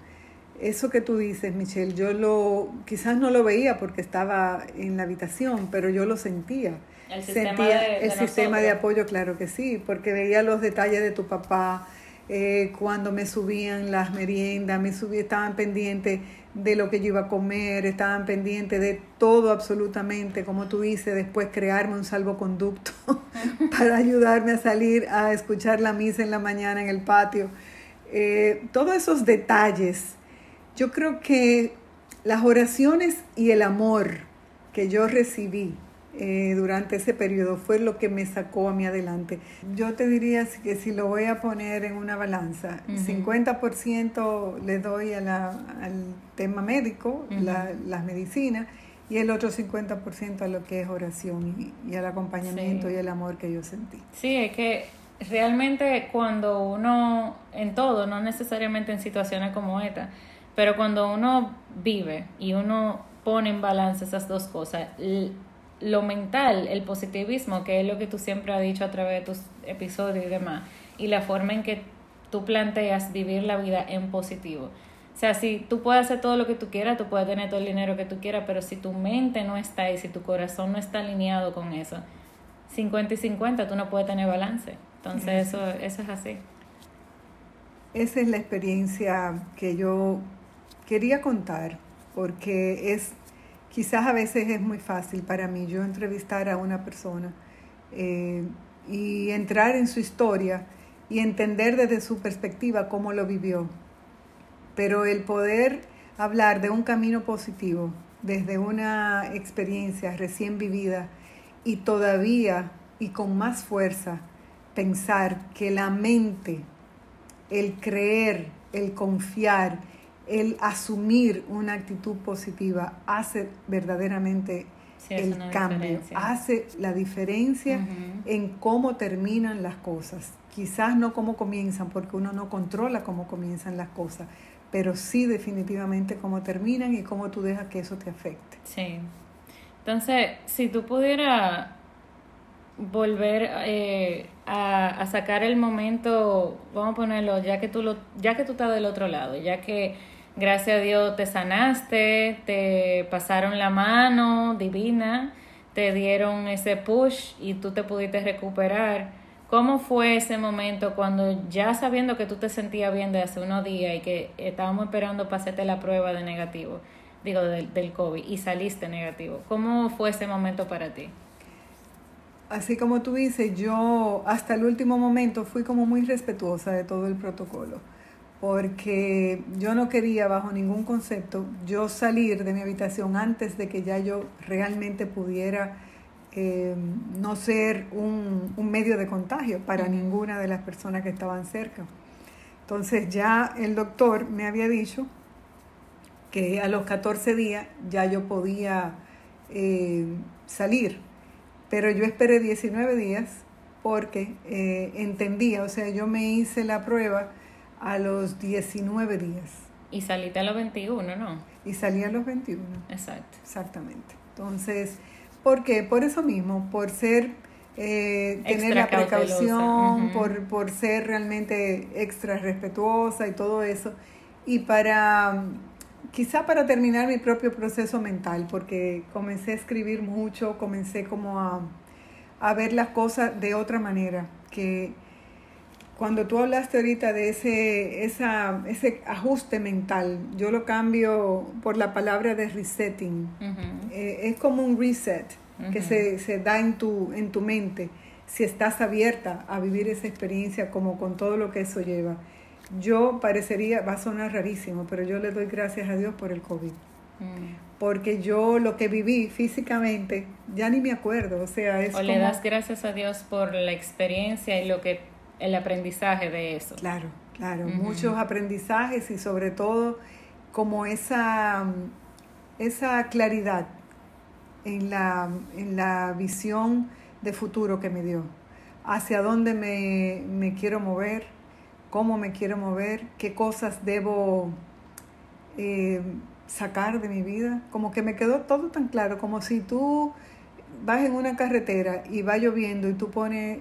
Eso que tú dices, Michelle, yo lo quizás no lo veía porque estaba en la habitación, pero yo lo sentía el sistema, de, el sistema de apoyo, claro que sí, porque veía los detalles de tu papá, eh, cuando me subían las meriendas, me subí, estaban pendientes de lo que yo iba a comer, estaban pendientes de todo absolutamente, como tú dices, después crearme un salvoconducto para ayudarme a salir a escuchar la misa en la mañana en el patio. Eh, todos esos detalles, yo creo que las oraciones y el amor que yo recibí eh, durante ese periodo fue lo que me sacó a mí adelante. Yo te diría que si lo voy a poner en una balanza, 50% le doy a la, al tema médico, las medicinas, y el otro 50% a lo que es oración y, al acompañamiento y el amor que yo sentí. Sí, es que realmente cuando uno, en todo, no necesariamente en situaciones como esta, pero cuando uno vive y uno pone en balance esas dos cosas, lo mental, el positivismo, que es lo que tú siempre has dicho a través de tus episodios y demás, y la forma en que tú planteas vivir la vida en positivo. O sea, si tú puedes hacer todo lo que tú quieras, tú puedes tener todo el dinero que tú quieras, pero si tu mente no está ahí, si tu corazón no está alineado con eso, 50 y 50, tú no puedes tener balance. Entonces, eso, eso es así. Esa es la experiencia que yo quería contar, porque es quizás a veces es muy fácil para mí yo entrevistar a una persona eh, y entrar en su historia y entender desde su perspectiva cómo lo vivió. Pero el poder hablar de un camino positivo, desde una experiencia recién vivida y todavía y con más fuerza pensar que la mente, el creer, el confiar, el asumir una actitud positiva hace verdaderamente el cambio, hace la diferencia en cómo terminan las cosas. Quizás no cómo comienzan, porque uno no controla cómo comienzan las cosas, pero sí definitivamente cómo terminan y cómo tú dejas que eso te afecte. Sí. Entonces, si tú pudieras volver eh, a, a, sacar el momento, vamos a ponerlo, ya que tú lo, ya que tú estás del otro lado, ya que Gracias a Dios te sanaste, te pasaron la mano divina, te dieron ese push y tú te pudiste recuperar. ¿Cómo fue ese momento cuando ya sabiendo que tú te sentías bien de hace unos días y que estábamos esperando para la prueba de negativo, digo, del, del COVID, y saliste negativo? ¿Cómo fue ese momento para ti? Así como tú dices, yo hasta el último momento fui como muy respetuosa de todo el protocolo porque yo no quería bajo ningún concepto yo salir de mi habitación antes de que ya yo realmente pudiera eh, no ser un, medio de contagio para ninguna de las personas que estaban cerca. Entonces ya el doctor me había dicho que a los 14 días ya yo podía eh, salir, pero yo esperé 19 días porque eh, entendía, o sea, yo me hice la prueba a los 19 días. Y saliste a los 21, ¿no? Y salí a los 21. Exacto. Exactamente. Entonces, ¿Por qué? Por eso mismo, por ser, eh, tener la precaución, por, por ser realmente extra respetuosa y todo eso. Y para, quizá para terminar mi propio proceso mental, porque comencé a escribir mucho, comencé como a, a ver las cosas de otra manera, que cuando tú hablaste ahorita de ese, esa, ese ajuste mental, yo lo cambio por la palabra de resetting. Eh, es como un reset que se, se, da en tu, en tu mente si estás abierta a vivir esa experiencia como con todo lo que eso lleva. Yo parecería, va a sonar rarísimo, pero yo le doy gracias a Dios por el COVID. Mm. Porque yo lo que viví físicamente, ya ni me acuerdo. O sea, es. O le das gracias a Dios por la experiencia y lo que el aprendizaje de eso. Claro, claro, muchos aprendizajes y sobre todo como esa, esa claridad en la, en la visión de futuro que me dio, hacia dónde me, me quiero mover, cómo me quiero mover, qué cosas debo eh, sacar de mi vida, como que me quedó todo tan claro, como si tú vas en una carretera y va lloviendo y tú pones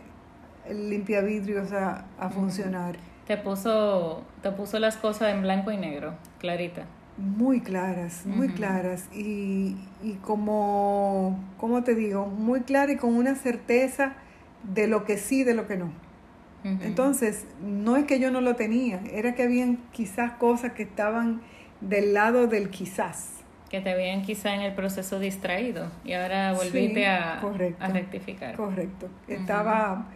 el limpiavidrios a, a funcionar. Te puso, te puso las cosas en blanco y negro, clarita. Muy claras, muy claras. Y, y como, ¿cómo te digo? Muy clara y con una certeza de lo que sí, de lo que no. Entonces, no es que yo no lo tenía, era que habían quizás cosas que estaban del lado del quizás. Que te habían quizás en el proceso distraído y ahora volviste a, a, rectificar. Correcto. Estaba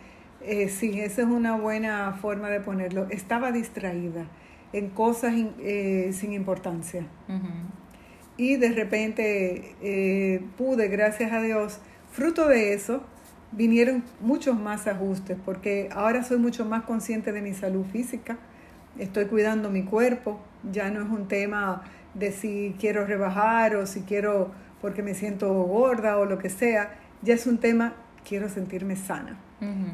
eh, sí, esa es una buena forma de ponerlo. Estaba distraída en cosas eh, sin importancia. Y de repente eh, pude, gracias a Dios, fruto de eso, vinieron muchos más ajustes, porque ahora soy mucho más consciente de mi salud física, estoy cuidando mi cuerpo, ya no es un tema de si quiero rebajar o si quiero porque me siento gorda o lo que sea, ya es un tema, quiero sentirme sana.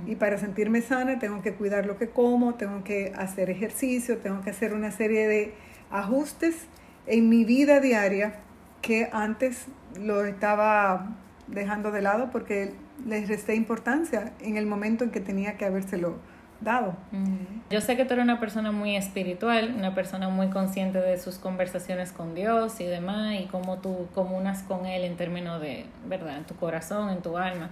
Y para sentirme sana tengo que cuidar lo que como, tengo que hacer ejercicio, tengo que hacer una serie de ajustes en mi vida diaria que antes lo estaba dejando de lado porque les resté importancia en el momento en que tenía que habérselo dado. Yo sé que tú eres una persona muy espiritual, una persona muy consciente de sus conversaciones con Dios y demás, y cómo tú comunas con Él en términos de, ¿verdad?, en tu corazón, en tu alma.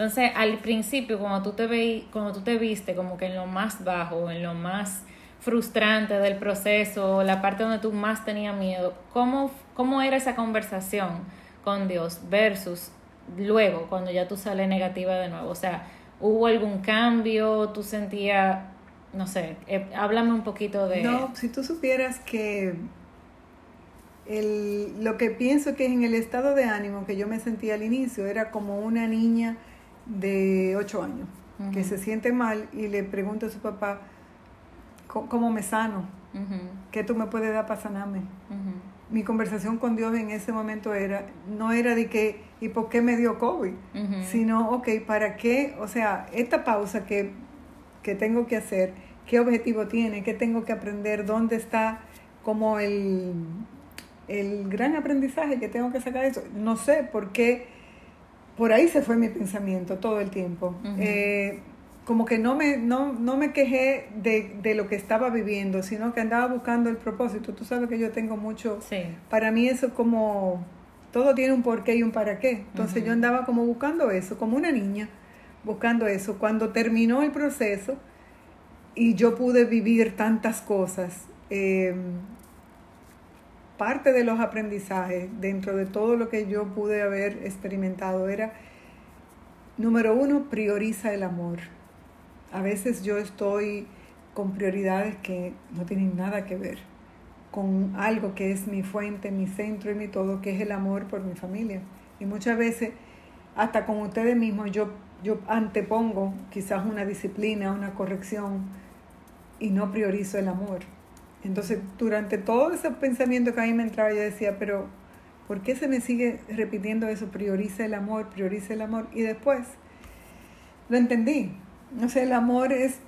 Entonces, al principio, cuando tú te veis, cuando tú te viste como que en lo más bajo, en lo más frustrante del proceso, la parte donde tú más tenías miedo, ¿cómo, cómo era esa conversación con Dios versus luego, cuando ya tú sales negativa de nuevo? O sea, ¿hubo algún cambio? ¿Tú sentías, no sé, eh, háblame un poquito de... No, si tú supieras que el, lo que pienso que en el estado de ánimo que yo me sentía al inicio era como una niña de 8 años que se siente mal y le pregunta a su papá, ¿cómo me sano? ¿Qué tú me puedes dar para sanarme? Mi conversación con Dios en ese momento era, no era de que, ¿y por qué me dio COVID? Sino, ok, ¿para qué? O sea, esta pausa que, que tengo que hacer, ¿qué objetivo tiene? ¿Qué tengo que aprender? ¿Dónde está como el, el gran aprendizaje que tengo que sacar de eso? No sé, por qué por ahí se fue mi pensamiento todo el tiempo. Eh, como que no me, no, no me quejé de, de, lo que estaba viviendo, sino que andaba buscando el propósito. Tú sabes que yo tengo mucho... Para mí eso como... Todo tiene un porqué y un para qué. Entonces yo andaba como buscando eso, como una niña, buscando eso. Cuando terminó el proceso y yo pude vivir tantas cosas, eh, parte de los aprendizajes dentro de todo lo que yo pude haber experimentado era, número uno, prioriza el amor. A veces yo estoy con prioridades que no tienen nada que ver con algo que es mi fuente, mi centro y mi todo, que es el amor por mi familia. Y muchas veces hasta con ustedes mismos, yo, yo antepongo quizás una disciplina, una corrección y no priorizo el amor. Entonces, durante todo ese pensamiento que a mí me entraba, yo decía, pero ¿por qué se me sigue repitiendo eso? Prioriza el amor, prioriza el amor. Y después lo entendí. O sea, el amor es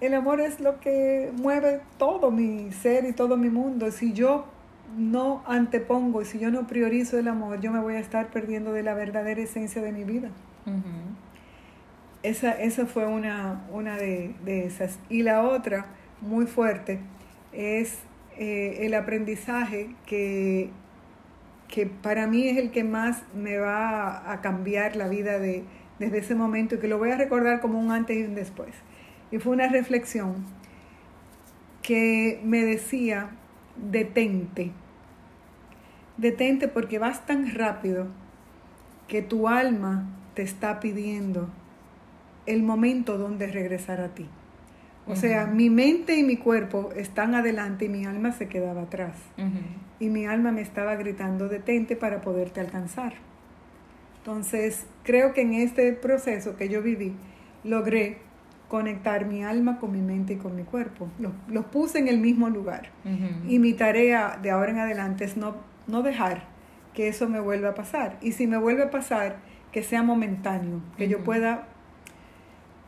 el amor es lo que mueve todo mi ser y todo mi mundo. Si yo no antepongo si yo no priorizo el amor, yo me voy a estar perdiendo de la verdadera esencia de mi vida. esa, esa, fue una, una de, esas. Y la otra, muy fuerte, es eh, el aprendizaje que, que para mí es el que más me va a cambiar la vida de, desde ese momento y que lo voy a recordar como un antes y un después. Y fue una reflexión que me decía, detente, detente porque vas tan rápido que tu alma te está pidiendo el momento donde regresar a ti. O sea, mi mente y mi cuerpo están adelante y mi alma se quedaba atrás. Y mi alma me estaba gritando, detente para poderte alcanzar. Entonces, creo que en este proceso que yo viví, logré conectar mi alma con mi mente y con mi cuerpo. Los, puse en el mismo lugar. Y mi tarea de ahora en adelante es no, no dejar que eso me vuelva a pasar. Y si me vuelve a pasar, que sea momentáneo, que yo pueda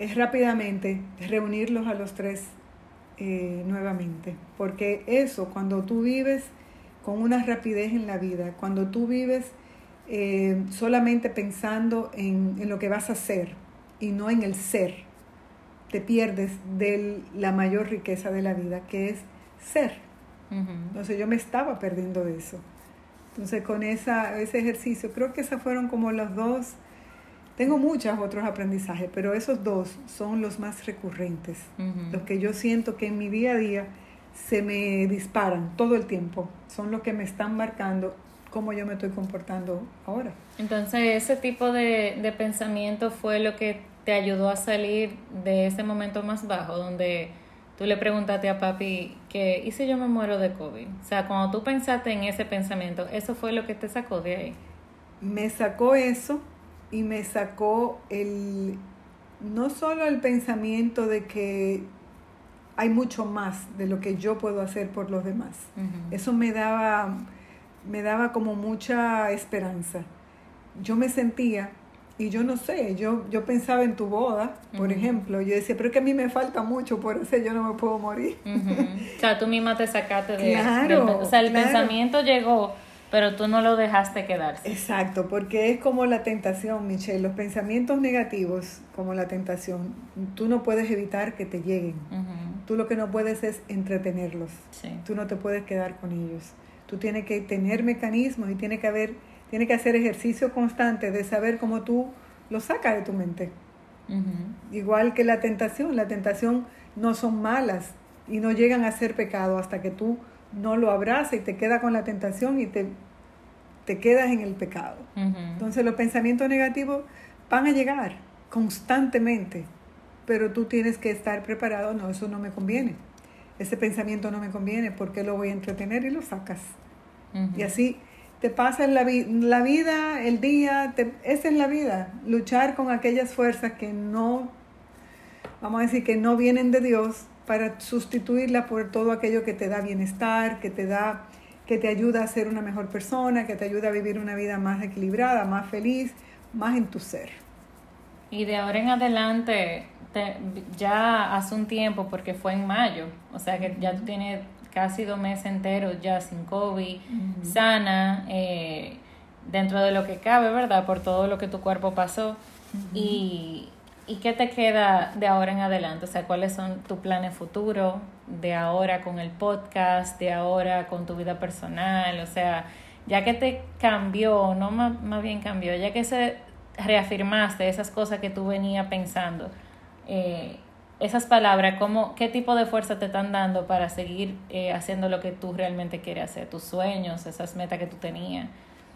es rápidamente reunirlos a los tres eh, nuevamente. Porque eso, cuando tú vives con una rapidez en la vida, cuando tú vives eh, solamente pensando en, en, lo que vas a hacer y no en el ser. Te pierdes de la mayor riqueza de la vida, que es ser. Entonces yo me estaba perdiendo de eso. Entonces con esa, ese ejercicio, creo que esas fueron como los dos, tengo muchos otros aprendizajes, pero esos dos son los más recurrentes, los que yo siento que en mi día a día se me disparan todo el tiempo, son los que me están marcando cómo yo me estoy comportando ahora. Entonces, ese tipo de, de pensamiento fue lo que te ayudó a salir de ese momento más bajo, donde tú le preguntaste a papi que, ¿y si yo me muero de COVID? O sea, cuando tú pensaste en ese pensamiento, ¿eso fue lo que te sacó de ahí? Me sacó eso y me sacó el, no solo el pensamiento de que hay mucho más de lo que yo puedo hacer por los demás. Eso me daba me daba como mucha esperanza. Yo me sentía, y yo no sé, yo, yo pensaba en tu boda, por ejemplo, yo decía, pero es que a mí me falta mucho, por eso yo no me puedo morir. O sea, tú misma te sacaste de... Claro, o sea, el pensamiento llegó, pero tú no lo dejaste quedarse. Exacto, porque es como la tentación, Michelle, los pensamientos negativos, como la tentación, tú no puedes evitar que te lleguen. Tú lo que no puedes es entretenerlos. Tú no te puedes quedar con ellos. Tú tienes que tener mecanismos y tienes que haber, tiene que hacer ejercicio constante de saber cómo tú lo sacas de tu mente. Igual que la tentación, la tentación no son malas y no llegan a ser pecado hasta que tú no lo abrazas y te quedas con la tentación y te, te quedas en el pecado. Entonces los pensamientos negativos van a llegar constantemente, pero tú tienes que estar preparado, no, eso no me conviene ese pensamiento no me conviene, ¿por qué lo voy a entretener? Y lo sacas. Y así te pasa en la, la vida, el día, esa es la vida, luchar con aquellas fuerzas que no, vamos a decir, que no vienen de Dios para sustituirla por todo aquello que te da bienestar, que te da, que te ayuda a ser una mejor persona, que te ayuda a vivir una vida más equilibrada, más feliz, más en tu ser. Y de ahora en adelante, ya hace un tiempo, porque fue en mayo, o sea que ya tú tienes casi dos meses enteros ya sin COVID, sana, eh, dentro de lo que cabe, ¿verdad? Por todo lo que tu cuerpo pasó. y, ¿Y qué te queda de ahora en adelante? O sea, ¿cuáles son tus planes futuros de ahora con el podcast, de ahora con tu vida personal? O sea, ya que te cambió, no más, más bien cambió, ya que se reafirmaste esas cosas que tú venías pensando, eh, esas palabras, cómo, qué tipo de fuerza te están dando para seguir eh, haciendo lo que tú realmente quieres hacer, tus sueños, esas metas que tú tenías,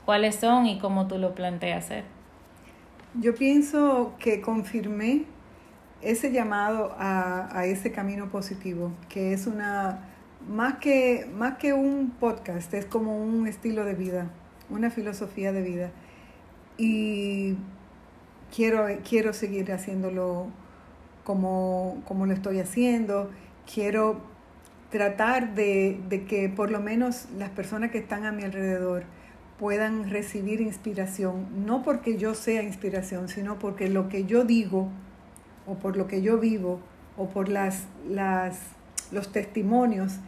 cuáles son y cómo tú lo planteas hacer. Yo pienso que confirmé ese llamado a, ese camino positivo, que es una, más que, más que un podcast, es como un estilo de vida, una filosofía de vida. y quiero, quiero seguir haciéndolo como, como lo estoy haciendo, quiero tratar de, de, que por lo menos las personas que están a mi alrededor puedan recibir inspiración, no porque yo sea inspiración, sino porque lo que yo digo o por lo que yo vivo o por las, las, los testimonios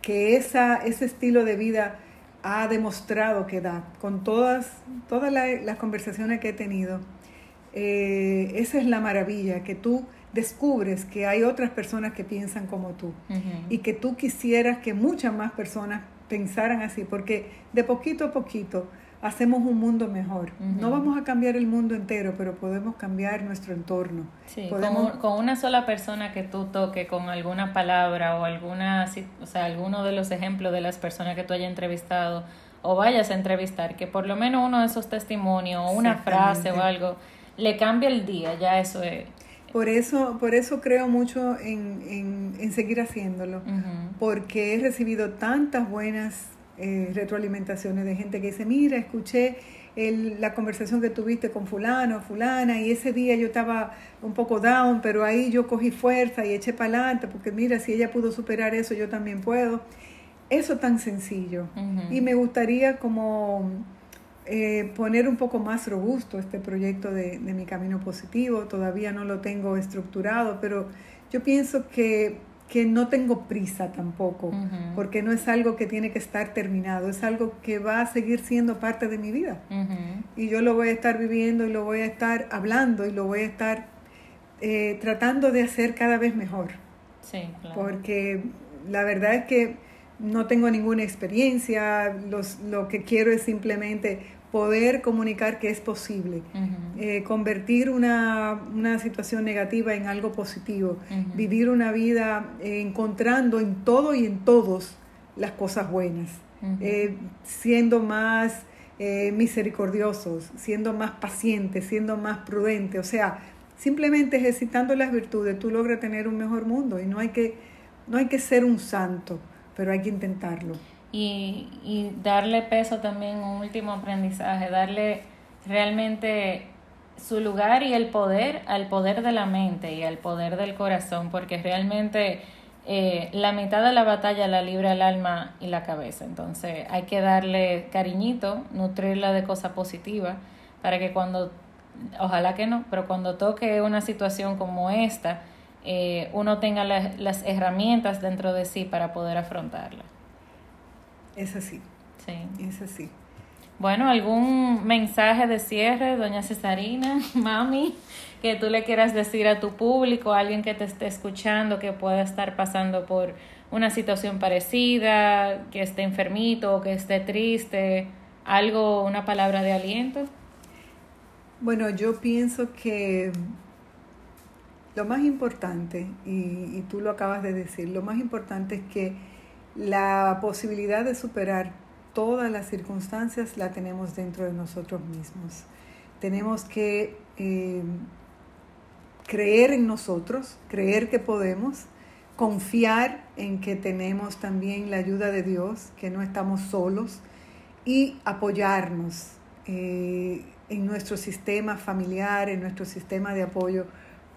que esa, ese estilo de vida ha demostrado que da, con todas, todas las conversaciones que he tenido. Eh, esa es la maravilla, que tú descubres que hay otras personas que piensan como tú y que tú quisieras que muchas más personas pensaran así, porque de poquito a poquito hacemos un mundo mejor. No vamos a cambiar el mundo entero, pero podemos cambiar nuestro entorno. Sí, con, una sola persona que tú toques con alguna palabra o alguna, o sea, alguno de los ejemplos de las personas que tú hayas entrevistado o vayas a entrevistar, que por lo menos uno de esos testimonios o una frase o algo le cambie el día, ya eso es... Por eso, por eso creo mucho en, en, seguir haciéndolo, porque he recibido tantas buenas eh, retroalimentaciones de gente que dice, mira, escuché la conversación que tuviste con fulano, fulana, y ese día yo estaba un poco down, pero ahí yo cogí fuerza y eché para adelante, porque mira, si ella pudo superar eso, yo también puedo. Eso tan sencillo. Y me gustaría como eh, poner un poco más robusto este proyecto de, de mi camino positivo. Todavía no lo tengo estructurado, pero yo pienso que que no tengo prisa tampoco, porque no es algo que tiene que estar terminado, es algo que va a seguir siendo parte de mi vida. Y yo lo voy a estar viviendo y lo voy a estar hablando y lo voy a estar eh, tratando de hacer cada vez mejor. Sí, claro. Porque la verdad es que no tengo ninguna experiencia, los, lo que quiero es simplemente poder comunicar que es posible, eh, convertir una, situación negativa en algo positivo, vivir una vida eh, encontrando en todo y en todos las cosas buenas, eh, siendo más misericordiosos, siendo más pacientes, siendo más prudentes, o sea, simplemente ejercitando las virtudes tú logras tener un mejor mundo y no hay que, no hay que ser un santo, pero hay que intentarlo y, y darle peso también, un último aprendizaje, darle realmente su lugar y el poder al poder de la mente y al poder del corazón, porque realmente eh, la mitad de la batalla la libra el alma y la cabeza. Entonces hay que darle cariñito, nutrirla de cosas positivas, para que cuando, ojalá que no, pero cuando toque una situación como esta, eh, uno tenga las herramientas dentro de sí para poder afrontarla. Es así. Sí. Es así. Bueno, ¿algún mensaje de cierre, doña Cesarina, mami, que tú le quieras decir a tu público, a alguien que te esté escuchando, que pueda estar pasando por una situación parecida, que esté enfermito, que esté triste, algo, una palabra de aliento? Bueno, yo pienso que lo más importante, y, y tú lo acabas de decir, lo más importante es que la posibilidad de superar todas las circunstancias la tenemos dentro de nosotros mismos. Tenemos que eh, creer en nosotros, creer que podemos, confiar en que tenemos también la ayuda de Dios, que no estamos solos y apoyarnos eh, en nuestro sistema familiar, en nuestro sistema de apoyo,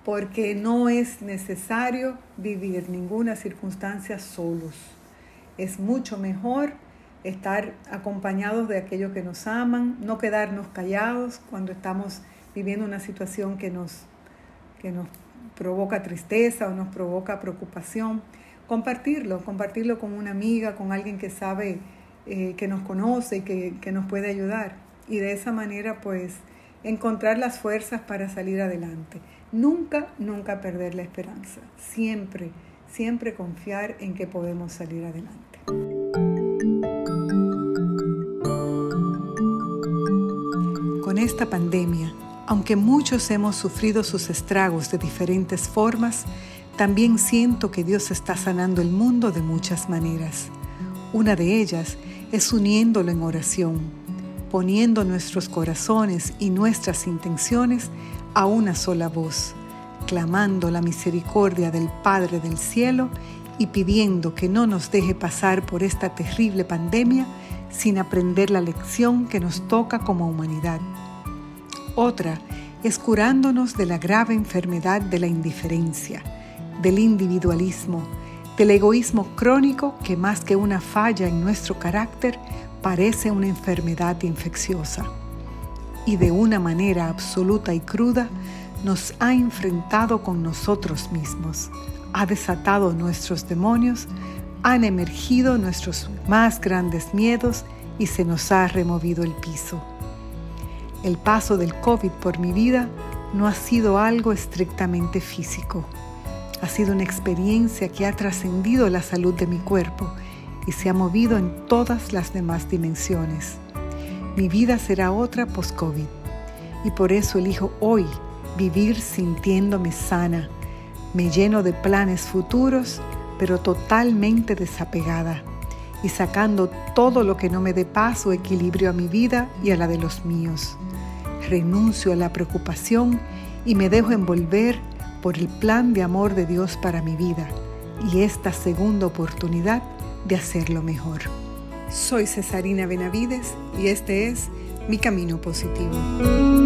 porque no es necesario vivir ninguna circunstancia solos es mucho mejor estar acompañados de aquellos que nos aman, no quedarnos callados cuando estamos viviendo una situación que nos, que nos provoca tristeza o nos provoca preocupación. Compartirlo, compartirlo con una amiga, con alguien que sabe, eh, que nos conoce y que, que nos puede ayudar. Y de esa manera, pues, encontrar las fuerzas para salir adelante. Nunca, nunca perder la esperanza. Siempre, siempre confiar en que podemos salir adelante. Con esta pandemia, aunque muchos hemos sufrido sus estragos de diferentes formas, también siento que Dios está sanando el mundo de muchas maneras. Una de ellas es uniéndolo en oración, poniendo nuestros corazones y nuestras intenciones a una sola voz, clamando la misericordia del Padre del Cielo y pidiendo que no nos deje pasar por esta terrible pandemia sin aprender la lección que nos toca como humanidad. Otra es curándonos de la grave enfermedad de la indiferencia, del individualismo, del egoísmo crónico que más que una falla en nuestro carácter parece una enfermedad infecciosa. Y de una manera absoluta y cruda nos ha enfrentado con nosotros mismos, ha desatado nuestros demonios, han emergido nuestros más grandes miedos y se nos ha removido el piso. El paso del COVID por mi vida no ha sido algo estrictamente físico. Ha sido una experiencia que ha trascendido la salud de mi cuerpo y se ha movido en todas las demás dimensiones. Mi vida será otra post-COVID y por eso elijo hoy vivir sintiéndome sana. Me lleno de planes futuros, pero totalmente desapegada y sacando todo lo que no me dé paz o equilibrio a mi vida y a la de los míos renuncio a la preocupación y me dejo envolver por el plan de amor de Dios para mi vida y esta segunda oportunidad de hacerlo mejor. Soy Cesarina Benavides y este es Mi Camino Positivo.